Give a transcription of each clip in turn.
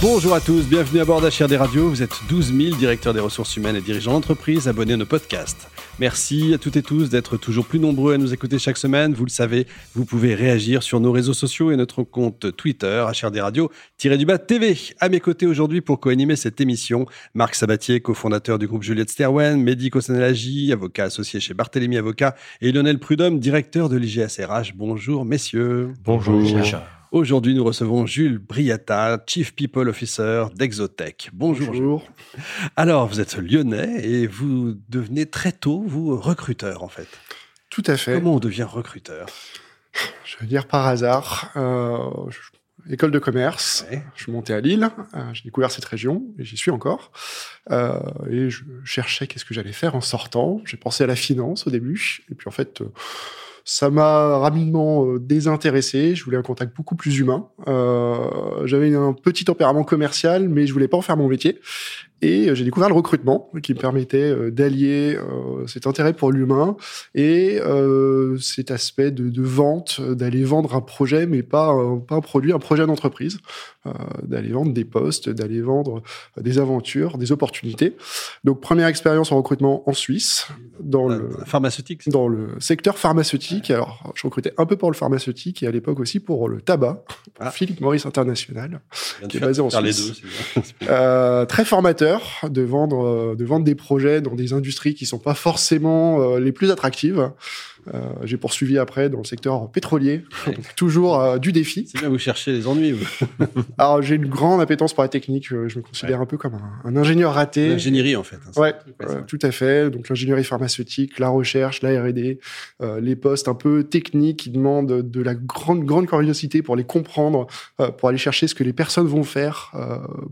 Bonjour à tous, bienvenue à bord d'HRD Radio. Vous êtes 12 000 directeurs des ressources humaines et dirigeants d'entreprise abonnés à nos podcasts. Merci à toutes et tous d'être toujours plus nombreux à nous écouter chaque semaine. Vous le savez, vous pouvez réagir sur nos réseaux sociaux et notre compte Twitter, HRD Radio-du-bas TV. À mes côtés aujourd'hui pour co-animer cette émission, Marc Sabatier, cofondateur du groupe Juliette Sterwen, médico Sanelagie, avocat associé chez Barthélemy Avocat, et Lionel Prudhomme, directeur de l'IGSRH. Bonjour messieurs. Bonjour. Aujourd'hui, nous recevons Jules Briata, Chief People Officer d'Exotech. Bonjour. Bonjour. Alors, vous êtes lyonnais et vous devenez très tôt, vous, recruteur, en fait. Tout à fait. Comment on devient recruteur? Je veux dire par hasard. Euh, école de commerce. Je suis monté à Lille. Euh, j'ai découvert cette région et j'y suis encore. Euh, et je cherchais qu'est-ce que j'allais faire en sortant. J'ai pensé à la finance au début. Et puis, en fait... Ça m'a rapidement euh, désintéressé. Je voulais un contact beaucoup plus humain. Euh, J'avais un petit tempérament commercial, mais je voulais pas en faire mon métier. Et euh, j'ai découvert le recrutement qui me permettait euh, d'allier euh, cet intérêt pour l'humain et cet aspect de, de vente, d'aller vendre un projet, mais pas un, pas un produit, un projet d'entreprise, d'aller vendre des postes, d'aller vendre des aventures, des opportunités. Donc première expérience en recrutement en Suisse, dans le pharmaceutique, dans le secteur pharmaceutique. Alors je recrutais un peu pour le pharmaceutique et à l'époque aussi pour le tabac, pour ah. Philippe Maurice International, qui est basé en Suisse. Les deux, très formateur de vendre, euh, de vendre des projets dans des industries qui sont pas forcément euh, les plus attractives. Euh, j'ai poursuivi après dans le secteur pétrolier, toujours euh, du défi. C'est bien, vous cherchez les ennuis. Alors j'ai une grande appétence pour la technique. Euh, je me considère un peu comme un, ingénieur raté. L'ingénierie en fait. Hein, ouais, tout à fait. Donc l'ingénierie pharmaceutique, la recherche, la R&D, les postes un peu techniques qui demandent de la grande grande curiosité pour les comprendre, pour aller chercher ce que les personnes vont faire,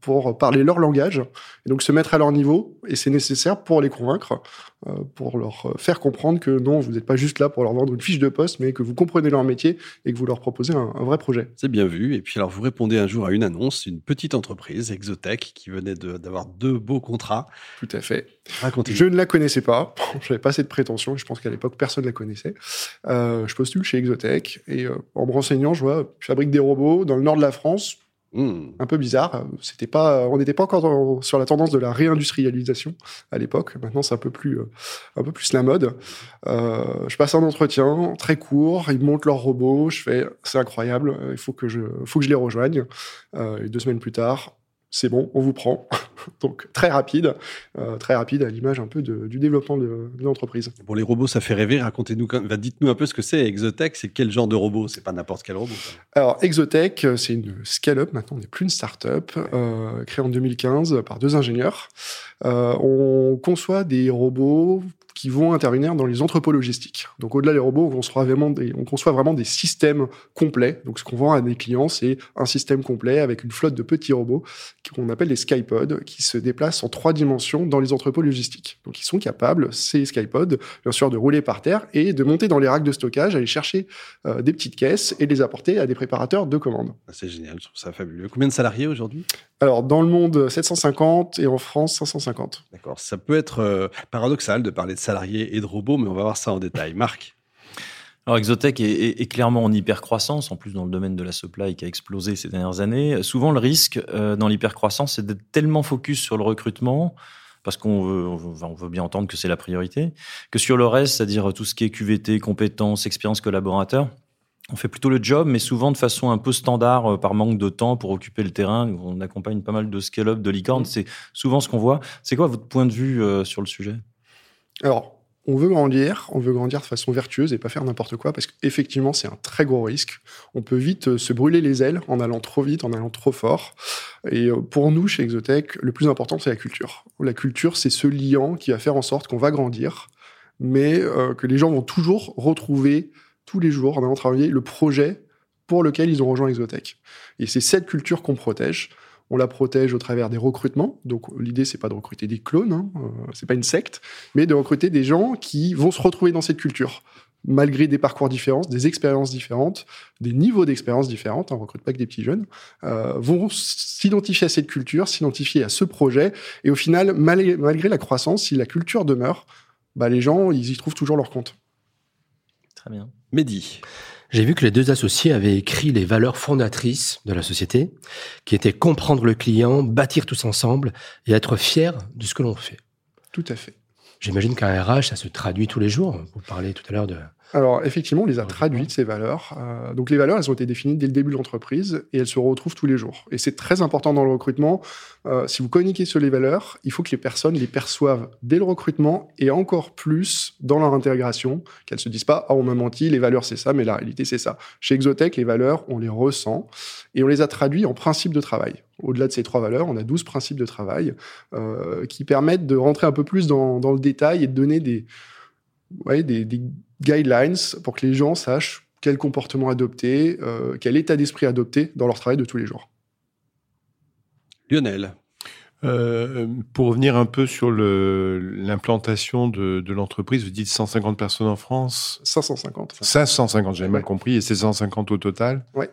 pour parler leur langage et donc se mettre à leur niveau. Et c'est nécessaire pour les convaincre, pour leur faire comprendre que non, vous n'êtes pas juste là pour leur vendre une fiche de poste, mais que vous comprenez leur métier et que vous leur proposez un, vrai projet. C'est bien vu. Et puis alors, vous répondez un jour à une annonce, une petite entreprise, Exotech, qui venait d'avoir deux beaux contrats. Tout à fait. Racontez. Je ne la connaissais pas. Je n'avais pas assez de prétention. Je pense qu'à l'époque, personne ne la connaissait. Euh, je postule chez Exotech et euh, en me renseignant, je vois, je fabrique des robots dans le nord de la France Hmm. Un peu bizarre. Pas, on n'était pas encore sur la tendance de la réindustrialisation à l'époque. Maintenant, c'est un peu plus, euh, un peu plus la mode. Euh, je passe un entretien très court. Ils montent leur robot. Je fais, c'est incroyable. Il faut que je, faut que je les rejoigne. Euh, et deux semaines plus tard, c'est bon, on vous prend. Donc très rapide, euh, très rapide à l'image un peu de, du développement de, de l'entreprise. Bon, les robots, ça fait rêver. Racontez-nous, dites-nous un peu ce que c'est Exotech. C'est quel genre de robot? C'est pas n'importe quel robot. Alors Exotech, c'est une scale-up. Maintenant, on n'est plus une start-up euh, créée en 2015 par deux ingénieurs. Euh, on conçoit des robots qui vont intervenir dans les entrepôts logistiques. Donc au-delà des robots, on conçoit vraiment des, on conçoit vraiment des systèmes complets. Donc ce qu'on vend à des clients, c'est un système complet avec une flotte de petits robots qu'on appelle les Skypods, qui se déplacent en trois dimensions dans les entrepôts logistiques. Donc ils sont capables, ces Skypods, bien sûr, de rouler par terre et de monter dans les racks de stockage, aller chercher euh, des petites caisses et les apporter à des préparateurs de commandes. Ah, c'est génial, je trouve ça fabuleux. Combien de salariés aujourd'hui? Alors dans le monde, 750 et en France, 550. D'accord. Ça peut être euh, paradoxal de parler de salariés et de robots, mais on va voir ça en détail. Marc alors Exotech est, clairement en hypercroissance, en plus dans le domaine de la supply qui a explosé ces dernières années. Souvent, le risque euh, dans l'hypercroissance, c'est d'être tellement focus sur le recrutement, parce qu'on veut, on veut, bien entendre que c'est la priorité, que sur le reste, c'est-à-dire tout ce qui est QVT, compétences, expérience collaborateur, on fait plutôt le job, mais souvent de façon un peu standard euh, par manque de temps pour occuper le terrain. On accompagne pas mal de scale-up, de licorne. Mmh. C'est souvent ce qu'on voit. C'est quoi votre point de vue euh, sur le sujet? Alors, on veut grandir, on veut grandir de façon vertueuse et pas faire n'importe quoi parce qu'effectivement, c'est un très gros risque. On peut vite euh, se brûler les ailes en allant trop vite, en allant trop fort. Et pour nous, chez Exotech, le plus important, c'est la culture. La culture, c'est ce liant qui va faire en sorte qu'on va grandir, mais euh, que les gens vont toujours retrouver tous les jours en allant travailler le projet pour lequel ils ont rejoint Exotech. Et c'est cette culture qu'on protège. On la protège au travers des recrutements. Donc l'idée c'est pas de recruter des clones, hein, euh, c'est pas une secte, mais de recruter des gens qui vont se retrouver dans cette culture. malgré des parcours différents, des expériences différentes, des niveaux d'expérience différentes, on ne recrute pas que des petits jeunes, euh, vont s'identifier à cette culture, s'identifier à ce projet. Et au final, malgré, la croissance, si la culture demeure, bah, les gens, ils y trouvent toujours leur compte. Très bien. Mehdi. J'ai vu que les deux associés avaient écrit les valeurs fondatrices de la société, qui étaient comprendre le client, bâtir tous ensemble et être fier de ce que l'on fait. Tout à fait. J'imagine qu'un RH, ça se traduit tous les jours. Vous parlez tout à l'heure de alors, effectivement, on les a traduites, ces valeurs. Euh, donc, les valeurs, elles ont été définies dès le début de l'entreprise et elles se retrouvent tous les jours. Et c'est très important dans le recrutement. Euh, si vous communiquez sur les valeurs, il faut que les personnes les perçoivent dès le recrutement et encore plus dans leur intégration, qu'elles se disent pas, ah, on m'a menti, les valeurs, c'est ça, mais la réalité, c'est ça. Chez Exotech, les valeurs, on les ressent et on les a traduits en principes de travail. Au-delà de ces trois valeurs, on a 12 principes de travail euh, qui permettent de rentrer un peu plus dans, dans le détail et de donner des, ouais, des, des guidelines pour que les gens sachent quel comportement adopter, euh, quel état d'esprit adopter dans leur travail de tous les jours. Lionel. Euh, pour revenir un peu sur l'implantation de, de l'entreprise, vous dites 150 personnes en France 550. 550, j'avais mal compris, et c'est 150 au total Oui.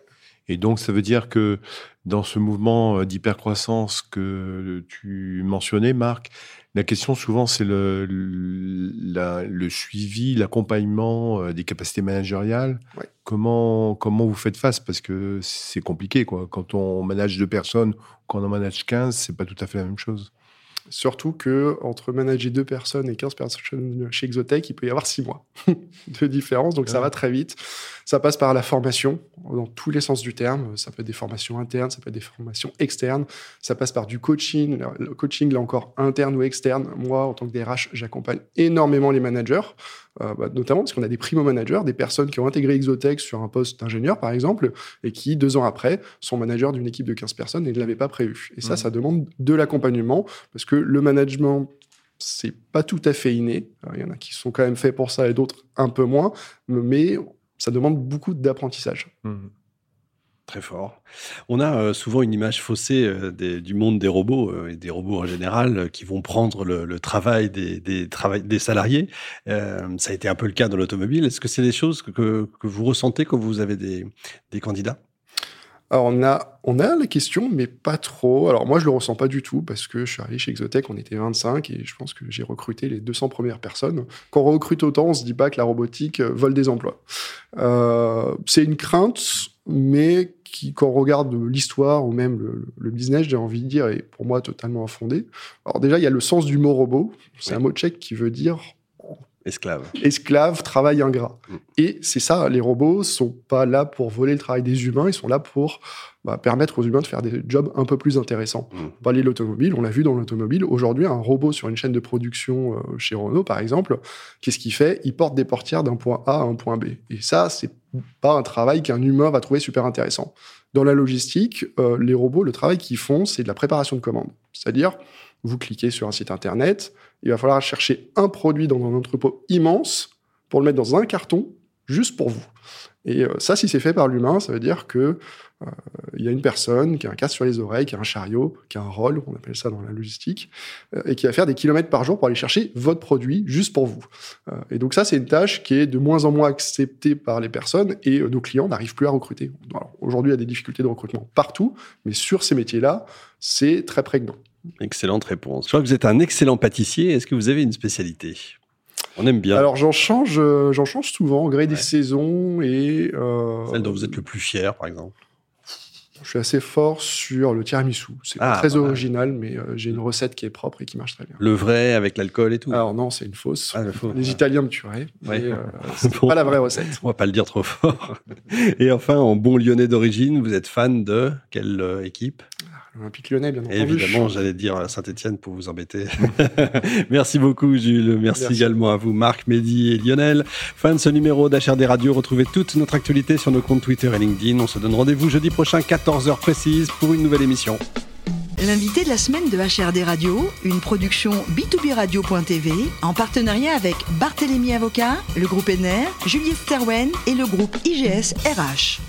Et donc, ça veut dire que dans ce mouvement d'hypercroissance que tu mentionnais, Marc, la question souvent, c'est le, le suivi, l'accompagnement euh, des capacités managériales. Comment, comment vous faites face? Parce que c'est compliqué. Quoi. Quand on manage deux personnes, quand on en manage 15, c'est pas tout à fait la même chose. Surtout que entre manager deux personnes et 15 personnes chez Exotech, il peut y avoir six mois de différence, donc ça va très vite. Ça passe par la formation dans tous les sens du terme. Ça peut être des formations internes, ça peut être des formations externes. Ça passe par du coaching, le coaching là encore interne ou externe. Moi, en tant que DRH, j'accompagne énormément les managers euh, bah, notamment parce qu'on a des primo-managers, des personnes qui ont intégré Exotech sur un poste d'ingénieur, par exemple, et qui, deux ans après, sont managers d'une équipe de 15 personnes et ne l'avaient pas prévu. Et ça, mmh. ça demande de l'accompagnement, parce que le management, c'est pas tout à fait inné. Il y en a qui sont quand même faits pour ça et d'autres un peu moins, mais ça demande beaucoup d'apprentissage. Mmh. Très fort. On a euh, souvent une image faussée euh, du monde des robots euh, et des robots en général qui vont prendre le, travail des, des, salariés. ça a été un peu le cas dans l'automobile. Est-ce que c'est des choses que, vous ressentez quand vous avez des, candidats? Alors on a, on a la question, mais pas trop. Alors moi, je le ressens pas du tout parce que je suis arrivé chez Exotech, on était 25 et je pense que j'ai recruté les 200 premières personnes. Quand on recrute autant, on se dit pas que la robotique vole des emplois. c'est une crainte, mais qui, quand on regarde l'histoire ou même le, business, j'ai envie de dire, est pour moi totalement infondé. Alors déjà, il y a le sens du mot robot. C'est un mot tchèque qui veut dire Esclave. Esclave, travail ingrat. Mm. Et c'est ça, les robots sont pas là pour voler le travail des humains, ils sont là pour bah, permettre aux humains de faire des jobs un peu plus intéressants. Mm. On de l'automobile, on l'a vu dans l'automobile. Aujourd'hui, un robot sur une chaîne de production euh, chez Renault, par exemple, qu'est-ce qu'il fait? Il porte des portières d'un point A à un point B. Et ça, c'est pas un travail qu'un humain va trouver super intéressant. Dans la logistique, euh, les robots, le travail qu'ils font, c'est de la préparation de commandes. C'est-à-dire, vous cliquez sur un site internet, il va falloir chercher un produit dans un entrepôt immense pour le mettre dans un carton juste pour vous. Et euh, ça, si c'est fait par l'humain, ça veut dire que euh, il y a une personne qui a un casque sur les oreilles, qui a un chariot, qui a un rôle, on appelle ça dans la logistique, euh, et qui va faire des kilomètres par jour pour aller chercher votre produit juste pour vous. et donc ça, c'est une tâche qui est de moins en moins acceptée par les personnes et nos clients n'arrivent plus à recruter. Aujourd'hui, il y a des difficultés de recrutement partout, mais sur ces métiers-là, c'est très prégnant. Excellente réponse. Je crois que vous êtes un excellent pâtissier. Est-ce que vous avez une spécialité? On aime bien. Alors j'en change, euh, j'en change souvent au gré des saisons et. Euh, Celle dont vous êtes le plus fier, par exemple? Je suis assez fort sur le tiramisu. C'est ah, très original, mais euh, j'ai une recette qui est propre et qui marche très bien. Le vrai avec l'alcool et tout? Alors non, c'est une fausse. Ah, Les Italiens me tueraient. Mais c'est pas la vraie recette. On va pas le dire trop fort. et enfin, en bon Lyonnais d'origine, vous êtes fan de quelle équipe? Olympique Lyonnais, bien entendu. Évidemment, j'allais dire Saint-Etienne pour vous embêter. Merci beaucoup, Jules. Merci, également à vous, Marc, Mehdi et Lionel. Fin de ce numéro d'HRD Radio. Retrouvez toute notre actualité sur nos comptes Twitter et LinkedIn. On se donne rendez-vous jeudi prochain, 14h précise, pour une nouvelle émission. L'invité de la semaine de HRD Radio, une production b2b radio.tv en partenariat avec Barthélémy Avocat, le groupe NR, Juliette Sterwen et le groupe IGS RH.